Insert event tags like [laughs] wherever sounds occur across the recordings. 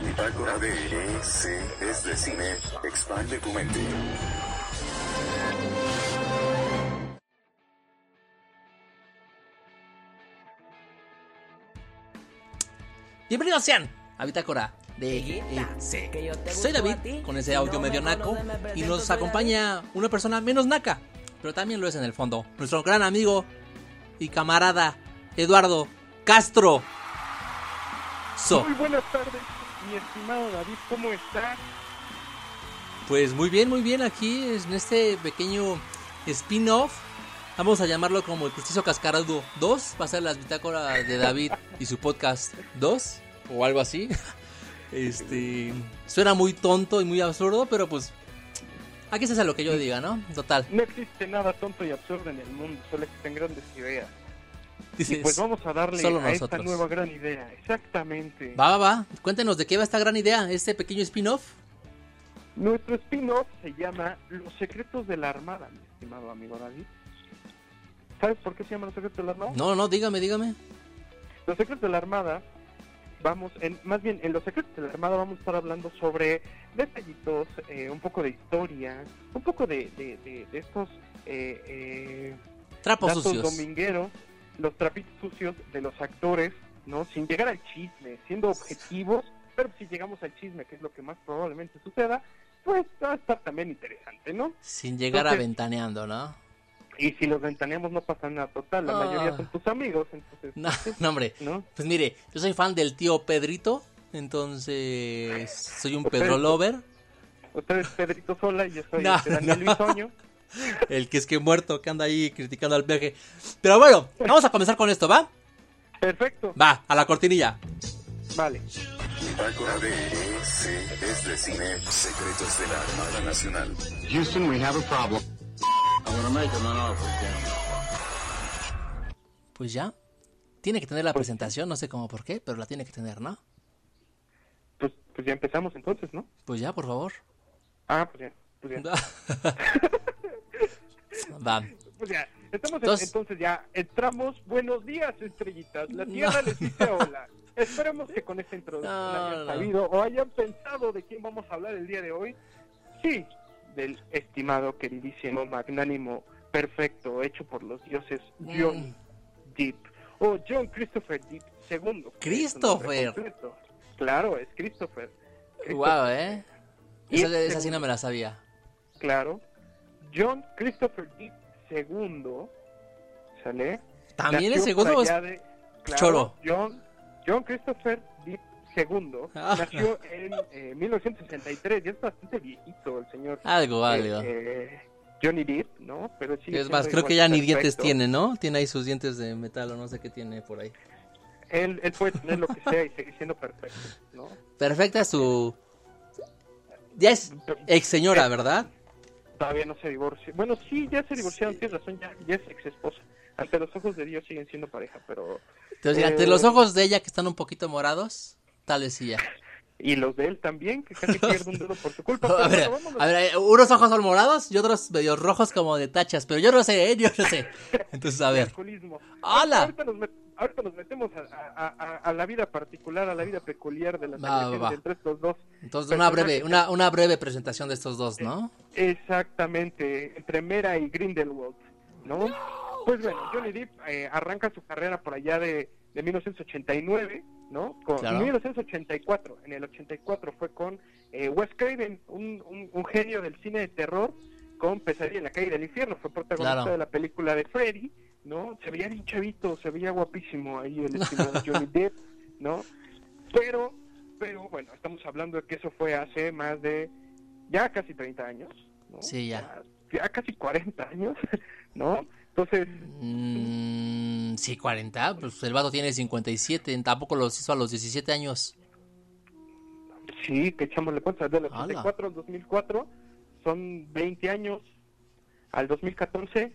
Bitácora de C es de cine. Expande tu mente. Bienvenidos sean a Bitácora de EC. Soy David, con ese audio medio naco, y nos acompaña una persona menos naca, pero también lo es en el fondo. Nuestro gran amigo y camarada Eduardo Castro. So. Muy buenas tardes, mi estimado David, ¿cómo estás? Pues muy bien, muy bien aquí en este pequeño spin-off. Vamos a llamarlo como el Justicio Cascarado 2. Va a ser las bitácoras de David y su podcast 2 o algo así. [laughs] Este suena muy tonto y muy absurdo, pero pues aquí se hace lo que yo diga, ¿no? Total. No existe nada tonto y absurdo en el mundo, solo existen grandes ideas. Dices, y pues vamos a darle solo a esta nosotros. nueva gran idea. Exactamente. Va, va, va. Cuéntenos de qué va esta gran idea, este pequeño spin-off. Nuestro spin-off se llama Los secretos de la Armada, mi estimado amigo David. ¿Sabes por qué se llama Los secretos de la Armada? No, no, dígame, dígame. Los secretos de la Armada, vamos, en, más bien en los secretos de la Armada vamos a estar hablando sobre detallitos, eh, un poco de historia, un poco de, de, de- de estos eh, eh, Trapos sucios. domingueros, los trapitos sucios de los actores, ¿no? Sin llegar al chisme, siendo objetivos, pero si llegamos al chisme, que es lo que más probablemente suceda, pues va a estar también interesante, ¿no? Sin llegar a Entonces- ventaneando, ¿no? Y si los ventaneamos no pasa nada total, la Ah. mayoría son tus amigos, entonces, No, no, hombre. ¿no? Pues mire, yo soy fan del tío Pedrito, entonces soy un Pues Pedro. Lover, Usted es Pedrito Sola y yo soy [laughs] No, Daniel. Bisoño. [laughs] el que es que muerto, que anda ahí criticando al viaje. Pero bueno, vamos a comenzar con esto, ¿va? Perfecto, Va, a la cortinilla. vale. Bitácora de C es de cine. Secretos de la Armada Nacional. Houston, we have a problem. Pues ya. Tiene que tener la presentación, no sé cómo por qué, pero la tiene que tener, ¿no? Pues, pues ya empezamos entonces, ¿no? Pues ya, por favor. Ah, pues ya, pues ya. [laughs] [laughs] Va. Pues ya, estamos en- Entonces- entonces ya entramos. Buenos días, estrellitas. La tierra les dice hola. Esperemos que con esta introducción No, hayan no. sabido o hayan pensado de quién vamos a hablar el día de hoy. Sí, del estimado, queridísimo, magnánimo, perfecto, hecho por los dioses John Mm. Deep o John Christopher Deep II. Christopher. Claro, es Christopher. Guau, ¿eh? Y Esa, esa sí no me la sabía. Claro. John Christopher Deep II, ¿sale? ¿También es Nació segundo es allá de- claro, cholo? John, John Christopher Deep II [laughs] Ah. nació en eh, 1963, ya es bastante viejito el señor. algo, eh, algo? eh, Johnny Depp, ¿no? Pero sí. Es más, creo que ya ni dientes tiene, ¿no? Tiene ahí sus dientes de metal o no sé qué tiene por ahí. Él, él puede tener lo que [laughs] sea y seguir siendo perfecto, ¿no? Perfecta su... Ya es ex señora, ¿verdad? Todavía no se divorcia. Bueno, sí, ya se divorciaron, tienes razón, ya, ya es ex esposa. Ante los ojos de Dios siguen siendo pareja, pero... Entonces, Eh, ante los ojos de ella que están un poquito morados, tal vez sí ya. Y los de él también, que casi pierde un dedo por su culpa. [laughs] A ver, a eh, unos ojos son morados y otros medio rojos como de tachas, pero yo no sé, ¿eh? yo no sé. [laughs] Entonces, a ver. ¡Hala! Ahorita nos, metemos a, a- a- a la vida particular, a la vida peculiar de las Va, entre estos dos. Entonces, una breve, una, una breve presentación de estos dos, ¿no? Exactamente, entre Mera y Grindelwald, ¿no? Pues bueno, Johnny Depp eh, arranca su carrera por allá de, de 1989, ¿no? Con, Claro. 1984, en el 84 fue con eh, Wes Craven, un, un, un genio del cine de terror, con Pesadilla en la calle del infierno, fue protagonista Claro. de la película de Freddy, ¿no? Se veía bien chavito, se veía guapísimo ahí el [laughs] estimado Johnny Depp, ¿no? Pero, pero bueno, estamos hablando de que eso fue hace más de ya casi 30 años, ¿no? Sí, ya. Ya casi 40 años, [laughs] ¿no? Entonces, Mm, sí, 40, pues el vato tiene 57, tampoco los hizo a los 17 años. sí, que echámosle cuenta, del ¡Hala! 84 al 2004 son 20 años, al 2014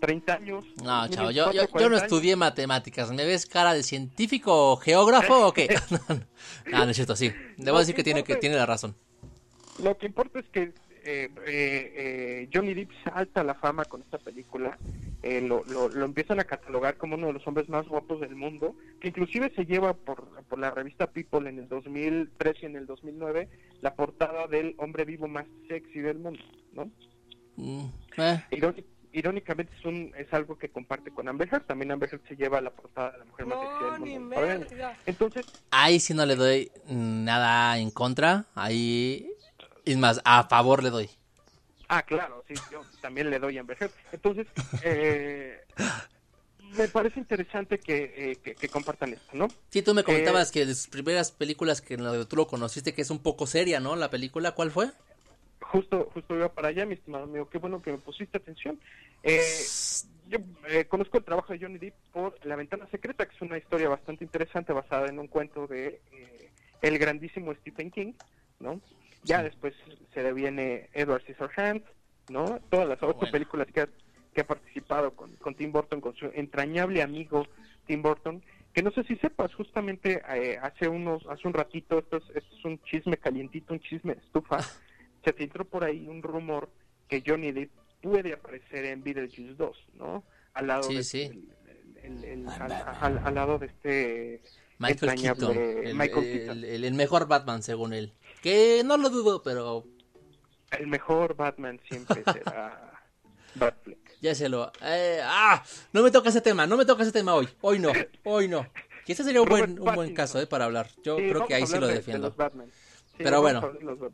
30 años. No, chavo, yo, yo, 2024, yo no 40 años. estudié matemáticas. ¿Me ves cara de científico o geógrafo o qué? [laughs] [laughs] no, no, no, no es cierto, sí. Debo decir que ¿qué tiene, que tiene la razón. Lo que importa es que eh, eh, eh, Johnny Depp salta a la fama con esta película. Eh, lo, lo, lo empiezan a catalogar como uno de los hombres más guapos del mundo, que inclusive se lleva por, por la revista People en el 2003 y en el 2009 la portada del hombre vivo más sexy del mundo, ¿no? Mm, eh, irónicamente es, un, es algo que comparte con Amber Heard. También Amber Heard se lleva la portada de la mujer más sexy No, del ni mundo. ¿saben? merga. Entonces, Ahí sí no le doy nada en contra. Ahí. Es más, a favor le doy. ah, claro, sí, yo también le doy a Amber Heard. Entonces, eh, me parece interesante que, eh, que, que compartan esto, ¿no? Sí, tú me Eh, comentabas que de sus primeras películas que tú lo conociste, que es un poco seria, ¿no? La película, ¿cuál fue? Justo, justo iba para allá, mi estimado amigo. Qué bueno que me pusiste atención. Eh, yo eh, conozco el trabajo de Johnny Depp por La Ventana Secreta, que es una historia bastante interesante basada en un cuento de eh, el grandísimo Stephen King, ¿no? Ya Sí. después se le viene Edward Scissorhands, ¿no? Todas las ocho Bueno. películas que ha, que ha participado con, con Tim Burton, con su entrañable amigo Tim Burton, que no sé si sepas, justamente eh, hace unos hace un ratito, esto es, esto es un chisme calientito, un chisme estufa, [laughs] se filtró por ahí un rumor que Johnny Depp puede aparecer en Beetlejuice 2, ¿no? Al lado Sí, de sí. el- el- el- al, al- al lado de este Michael Keaton. El, Michael el- Keaton. el- mejor Batman, según él. Que no lo dudo, pero El mejor Batman siempre [laughs] será Batfleck. ya se lo. eh, ¡Ah! No me toca ese tema, no me toca ese tema hoy. Hoy no, hoy no. Que ese sería un Robert buen, un buen caso, ¿eh? Para hablar. Yo Sí, creo que ahí sí lo de- de defiendo. los Batman. Sí, Pero bueno. de.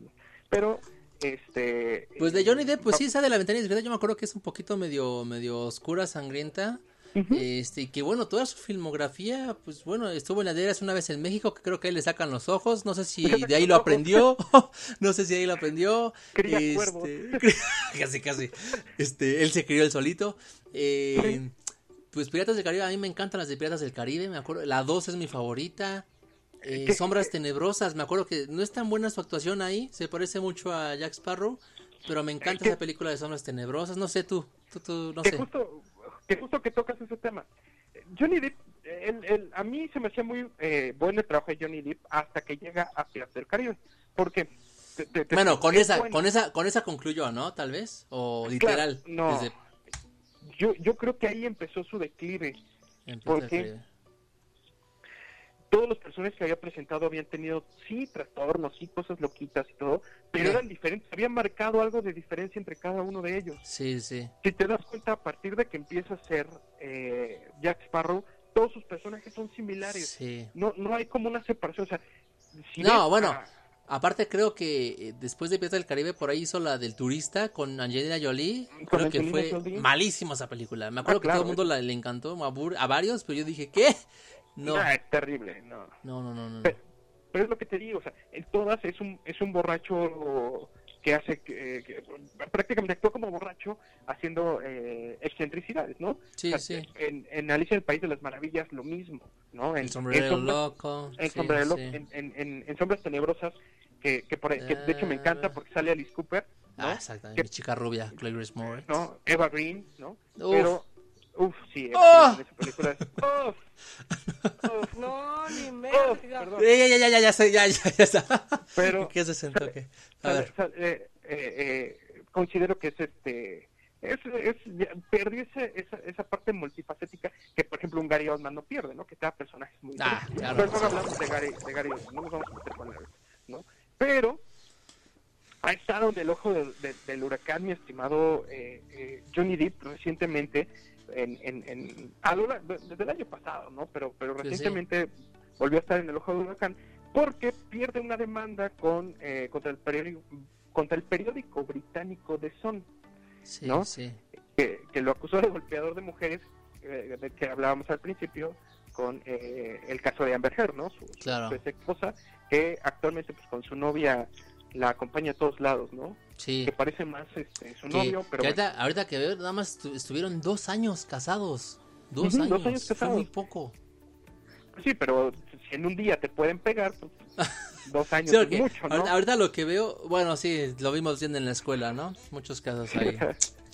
Pero, este... Pues de Johnny Depp, pues sí, esa de la ventana discreta, yo me acuerdo que es un poquito medio, medio oscura, sangrienta. Ujú. Este, y que bueno, toda su filmografía, pues bueno, estuvo en las Deras una vez en México, que creo que ahí le sacan los ojos, no sé si de ahí lo aprendió, [laughs] no sé si ahí lo aprendió. Cría Este, [laughs] casi, casi. Este, él se crió él solito. Eh, pues Piratas del Caribe, a mí me encantan las de Piratas del Caribe, me acuerdo, la 2 es mi favorita. Eh. Sombras Tenebrosas, me acuerdo que no es tan buena su actuación ahí, se parece mucho a Jack Sparrow, pero me encanta ¿Qué? esa película de Sombras Tenebrosas, no sé tú, tú, tú no que sé. justo que justo que tocas ese tema Johnny Depp él- a mí se me hacía muy eh, bueno el trabajo de Johnny Depp hasta que llega a Piratas del Caribe porque te- te- te- Bueno, con es esa, bueno. con esa, con esa concluyó, ¿no? Tal vez, o literal. no. desde- yo yo creo que ahí empezó su declive en Piratas ¿Por del qué? Caribe. Todos los personajes que había presentado habían tenido sí trastornos sí cosas loquitas y todo pero Sí. eran diferentes habían marcado algo de diferencia entre cada uno de ellos Sí, sí. si te das cuenta a partir de que empieza a ser eh, Jack Sparrow todos sus personajes son similares Sí. no no hay como una separación o sea si No, ves bueno, Aparte creo que eh, después de Piratas del Caribe por ahí hizo la del turista con Angelina Jolie. Con creo que fue Jolie. malísima esa película. Me acuerdo Ah, que claro, todo el mundo la- le encantó a, a varios, pero yo dije, ¿qué? No, Ah, es terrible no no, no, no. no. pero, pero es lo que te digo o sea en todas es un es un borracho que hace que, que prácticamente actúa como borracho haciendo eh, excentricidades no Sí, O sea, sí. en, en Alicia en el País de las Maravillas lo mismo no en, El sombrero loco. en, sí, Sombrero- sí. en, en- Sombras Tenebrosas que, que, por que de hecho me encanta porque sale Alice Cooper ¿no? Ah, exactamente. Que- Mi chica rubia, Chloe Grace Moretz. ¿no? Eva Green, ¿no? Uf. Pero, uff, sí, ¡Oh! Green en esa película es, uf, uf, No, ni uf, merga. perdón. Ya, ya, ya, ya, ya, ya, ya, ya está. Pero- [laughs] ¿Qué se sentó? ¿Qué? A ver. eh, eh, eh, considero que es este es, es ya perdió esa, esa, esa parte multifacética que por ejemplo un Gary Oldman no pierde no que te da personajes muy Ah, claro. pero no hablamos de Gary de Gary Oldman no nos vamos a meter con él no pero ha estado en el ojo del, del- del huracán mi estimado eh, eh, Johnny Depp recientemente en, en, en a lo desde el año pasado no pero pero Sí, sí. recientemente volvió a estar en el ojo del huracán porque pierde una demanda con eh, contra el periódico contra el periódico británico The Sun Sí, ¿no? sí. que, que lo acusó de golpeador de mujeres eh, de que hablábamos al principio con eh, el caso de Amber Heard no su, su- Claro. su ex esposa que actualmente pues con su novia la acompaña a todos lados no Sí. que parece más este, su Que, novio que pero bueno. ahorita, ahorita que veo, nada más estu- estuvieron dos años casados. Dos años. dos años Fue casados. muy poco. sí pero si en un día te pueden pegar pues, [laughs] dos años Sí, es porque mucho no ahorita, ahorita lo que veo, bueno, sí, lo vimos viendo en la escuela, ¿no? Muchos casos hay. [laughs]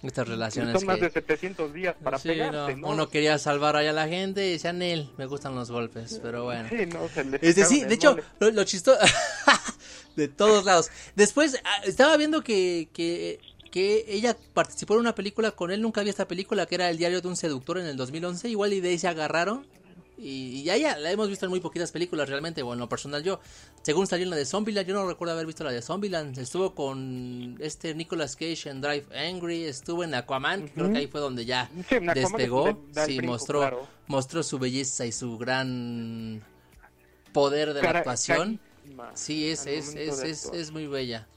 Estas relaciones son más que... de 700 días para Sí, no, no, Uno quería salvar ahí a la gente y decían él, me gustan los golpes, pero bueno. sí no se les Es sacaron decir, de hecho, lo, lo chistoso... [laughs] De todos lados. Después, ah, estaba viendo que, que, que ella participó en una película con él, nunca vi esta película, que era El diario de un seductor en el 2011, igual y de ahí se agarraron. Y, y ya, ya, la hemos visto en muy poquitas películas realmente, bueno, en lo personal yo. Según salió en la de Zombieland, yo no recuerdo haber visto la de Zombieland. Estuvo con este Nicolas Cage en Drive Angry, estuvo en Aquaman, que creo que ahí fue donde ya Sí, despegó. sí, brinco, mostró, claro. mostró su belleza y su gran poder de la actuación. Sí, es, es, es, es, es muy bella.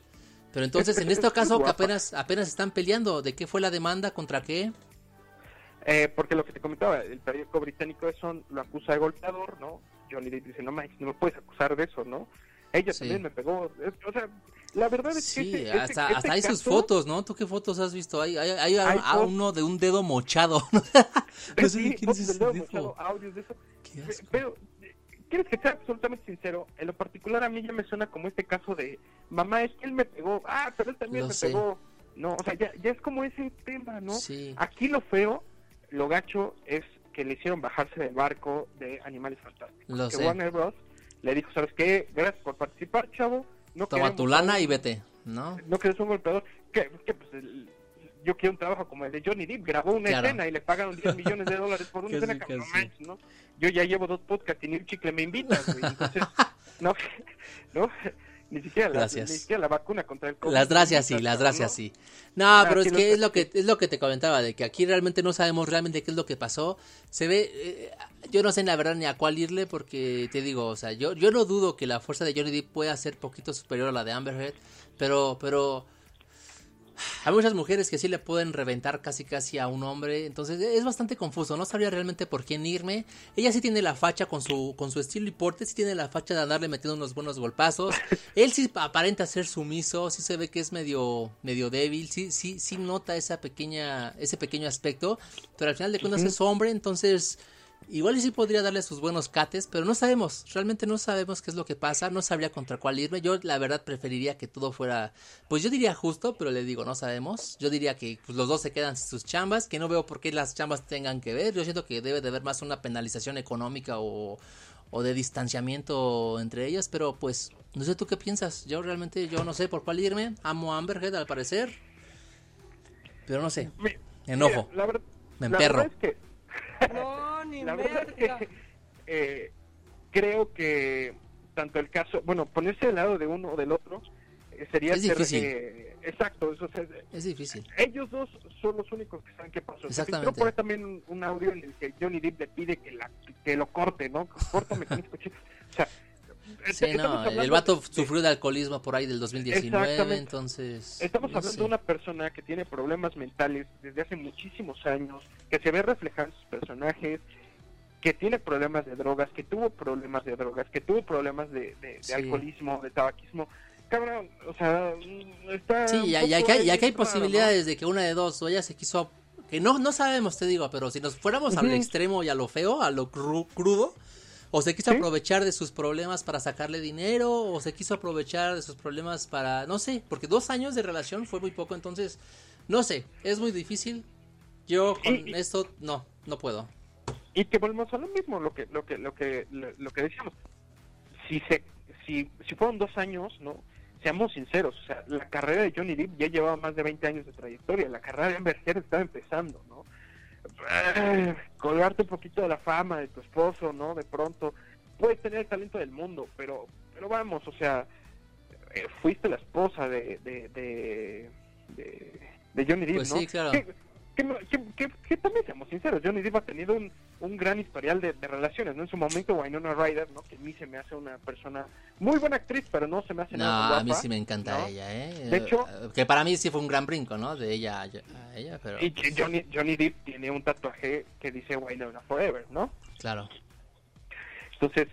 Pero entonces, en es- este es caso, [laughs] que apenas, apenas están peleando, ¿de qué fue la demanda? ¿Contra qué? Eh, porque lo que te comentaba, el periódico británico eso lo acusa de golpeador, ¿no? Johnny Depp dice, no manches, no me puedes acusar de eso, ¿no? Ella Sí. también me pegó. O sea, la verdad es que Sí, hasta, hay sus fotos, ¿no? ¿Tú qué fotos has visto? Hay, hay, hay, a- uno de un dedo mochado. [laughs] no sé [laughs] Sí, quién es ese dedo tipo. mochado, audios de eso. Qué asco. Pero, ¿quieres que sea absolutamente sincero? En lo particular a mí ya me suena como este caso de, mamá, es que él me pegó, ah, pero él también Lo me sé. pegó. No, o sea, ya, ya es como ese tema, ¿no? Sí. Aquí lo feo, lo gacho, es que le hicieron bajarse del barco de Animales Fantásticos. Lo que sé. Warner Bros. le dijo, ¿sabes qué? Gracias por participar, chavo. No Toma tu lana y vete, ¿no? No queremos un golpeador. Que, que, pues, el- yo quiero un trabajo como el de Johnny Depp. Grabó una Claro. escena y le pagaron 10 [laughs] millones de dólares por una escena. cabrón, no. Yo ya llevo dos podcasts y ni un chicle me güey. Entonces, [laughs] no, [laughs] no, ni siquiera, la, ni siquiera la vacuna contra el COVID. Las gracias sí, las gracias ¿no? sí. No, pero Aquí es que- es lo que es lo que te comentaba de que aquí realmente no sabemos realmente qué es lo que pasó. Se ve eh, yo no sé la verdad ni a cuál irle porque te digo, o sea, yo yo no dudo que la fuerza de Johnny Depp pueda ser poquito superior a la de Amber Heard, pero pero hay muchas mujeres que sí le pueden reventar casi casi a un hombre, entonces es bastante confuso, no sabría realmente por quién irme. Ella sí tiene la facha con su con su estilo y porte, sí tiene la facha de andarle metiendo unos buenos golpazos. [laughs] Él sí aparenta ser sumiso, sí se ve que es medio medio débil, sí sí sí nota esa pequeña ese pequeño aspecto, pero al final de cuentas es hombre, entonces Igual y sí podría darle sus buenos cates, pero no sabemos, realmente no sabemos qué es lo que pasa, no sabría contra cuál irme. Yo la verdad preferiría que todo fuera, pues yo diría justo, pero le digo, no sabemos. Yo diría que pues, los dos se quedan sin sus chambas, que no veo por qué las chambas tengan que ver. Yo siento que debe de haber más una penalización económica o, o de distanciamiento entre ellas, pero pues no sé tú qué piensas. Yo realmente yo no sé por cuál irme. Amo a Amber Heard al parecer, pero no sé. Enojo. mira, la, ver- Me la emperro. verdad es que No, ni La verdad es que [laughs] eh, creo que tanto el caso, bueno, ponerse del lado de uno o del otro eh, sería Es ser, difícil. eh, exacto, eso es- Es difícil. ellos dos son los únicos que saben qué pasó. Exactamente. filtró por ahí también un, un audio en el que Johnny Depp le pide que, la, que lo corte, ¿no? Córtame con este coche. O sea, [laughs] Sí, estamos no, hablando el vato de- sufrió de alcoholismo por ahí del 2019, Exactamente. entonces... Estamos no hablando sé. de una persona que tiene problemas mentales desde hace muchísimos años, que se ve reflejado en sus personajes, que tiene problemas de drogas, que tuvo problemas de drogas, que tuvo problemas de, de- alcoholismo, de tabaquismo. Cabrón, o sea, mm, está. Sí, ya, ya que, hay- ya ahí que hay raro, ¿no? posibilidades de que una de dos, o ella se quiso... Que no, no sabemos, te digo, pero si nos fuéramos al extremo y a lo feo, a lo cru- crudo, o se quiso Sí. aprovechar de sus problemas para sacarle dinero, o se quiso aprovechar de sus problemas para... No sé, porque dos años de relación fue muy poco, entonces... No sé, es muy difícil. Yo con y- esto no, no puedo. Y que volvemos a lo mismo, lo que, lo que, lo que, lo, lo que decíamos. Si se, si, si fueron dos años, ¿no? Seamos sinceros, o sea, la carrera de Johnny Depp ya llevaba más de 20 años de trayectoria, la carrera de Amber Heard estaba empezando, ¿no? Eh, colgarte un poquito de la fama de tu esposo, ¿no? De pronto, puedes tener el talento del mundo, pero, pero vamos, o sea, eh, fuiste la esposa de, de, de, de, de Johnny Depp, Pues ¿no? sí, claro. Que, que- que- que también seamos sinceros, Johnny Depp ha tenido un, un gran historial de, de relaciones, ¿no? En su momento Winona Ryder, ¿no? Que a mí se me hace una persona muy buena actriz, pero no se me hace No, nada a mí guapa, sí me encanta ¿no? ella, ¿eh? De hecho- que para mí sí fue un gran brinco, ¿no? De ella a ella, pero... Y Johnny, Johnny Depp tiene un tatuaje que dice Winona Forever, ¿no? Claro. Entonces,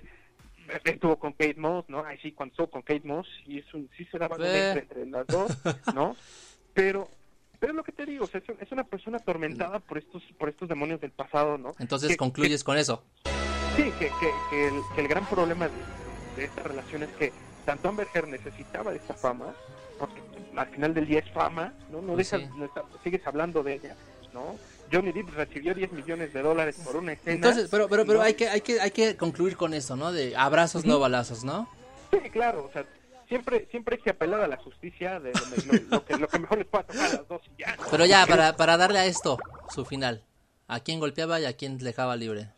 estuvo con Kate Moss, ¿no? Ahí sí, cuando estuvo con Kate Moss, y es un, sí se daban un Eh. entre, entre las dos, ¿no? [laughs] Pero, pero es lo que te digo, o sea, es, es una persona atormentada por estos, por estos demonios del pasado, ¿no? Entonces Que- concluyes con eso. Sí, que, que, que, el, que el gran problema de, de esta relación es que tanto Amber Heard necesitaba de esta fama, porque al final del día es fama, ¿no? No Pues dejas, sí. no está- sigues hablando de ella, ¿no? Johnny Depp recibió 10 millones de dólares por una escena. Entonces, pero, pero, pero ¿no? hay que, hay que, hay que concluir con eso, ¿no? De abrazos, no balazos, ¿no? Sí, claro, o sea, siempre, siempre hay que apelar a la justicia de lo, que, lo que mejor les pueda tocar a las dos y ya. Pero ya, para, para darle a esto su final. ¿A quién golpeaba y a quién dejaba libre?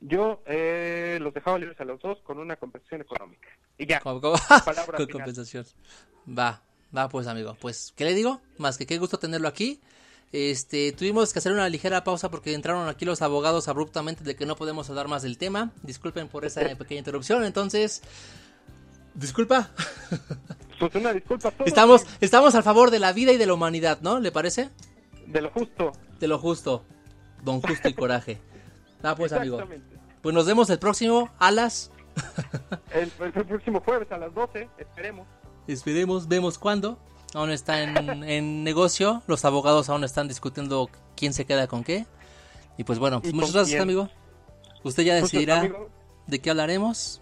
Yo eh, los dejaba libres a los dos con una compensación económica. Y ya. Como- como- Palabra [laughs] con final. compensación. Va, va pues amigo. Pues, ¿qué le digo? Más que qué gusto tenerlo aquí. Este, tuvimos que hacer una ligera pausa porque entraron aquí los abogados abruptamente de que no podemos hablar más del tema. Disculpen por esa [laughs] pequeña interrupción. Entonces, disculpa. Pues una disculpa a todos. Estamos, estamos al favor de la vida y de la humanidad, ¿no? ¿Le parece? De lo justo. De lo justo. Don Justo y Coraje. Va [laughs] pues amigo. Pues nos vemos el próximo a las... [laughs] El, el próximo jueves a las 12, esperemos. Esperemos, vemos cuándo. Aún está en, en negocio. Los abogados aún están discutiendo quién se queda con qué. Y pues bueno, pues ¿Y muchas gracias, quién? amigo. Usted ya decidirá amigo, de qué hablaremos.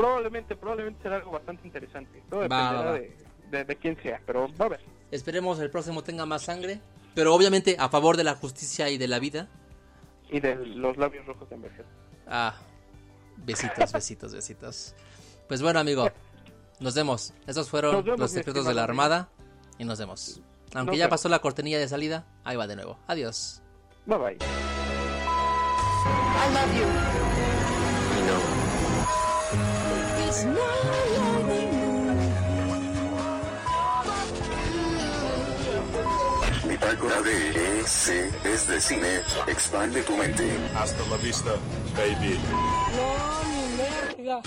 Probablemente, probablemente será algo bastante interesante. Todo dependerá va, va. De, de, de quién sea, pero va a ver. Esperemos el próximo tenga más sangre. Pero obviamente a favor de la justicia y de la vida. Y de los labios rojos de envejecer. Ah, besitos, besitos, besitos. Pues bueno, amigo, nos vemos. Esos fueron vemos, los secretos de la Armada. Y nos vemos. Aunque Nos ya vemos. pasó la cortinilla de salida, ahí va de nuevo. Adiós. Bye bye. I love you. Bitácora de EC es de cine. Expande tu mente. Hasta la vista, baby. No, mi verga.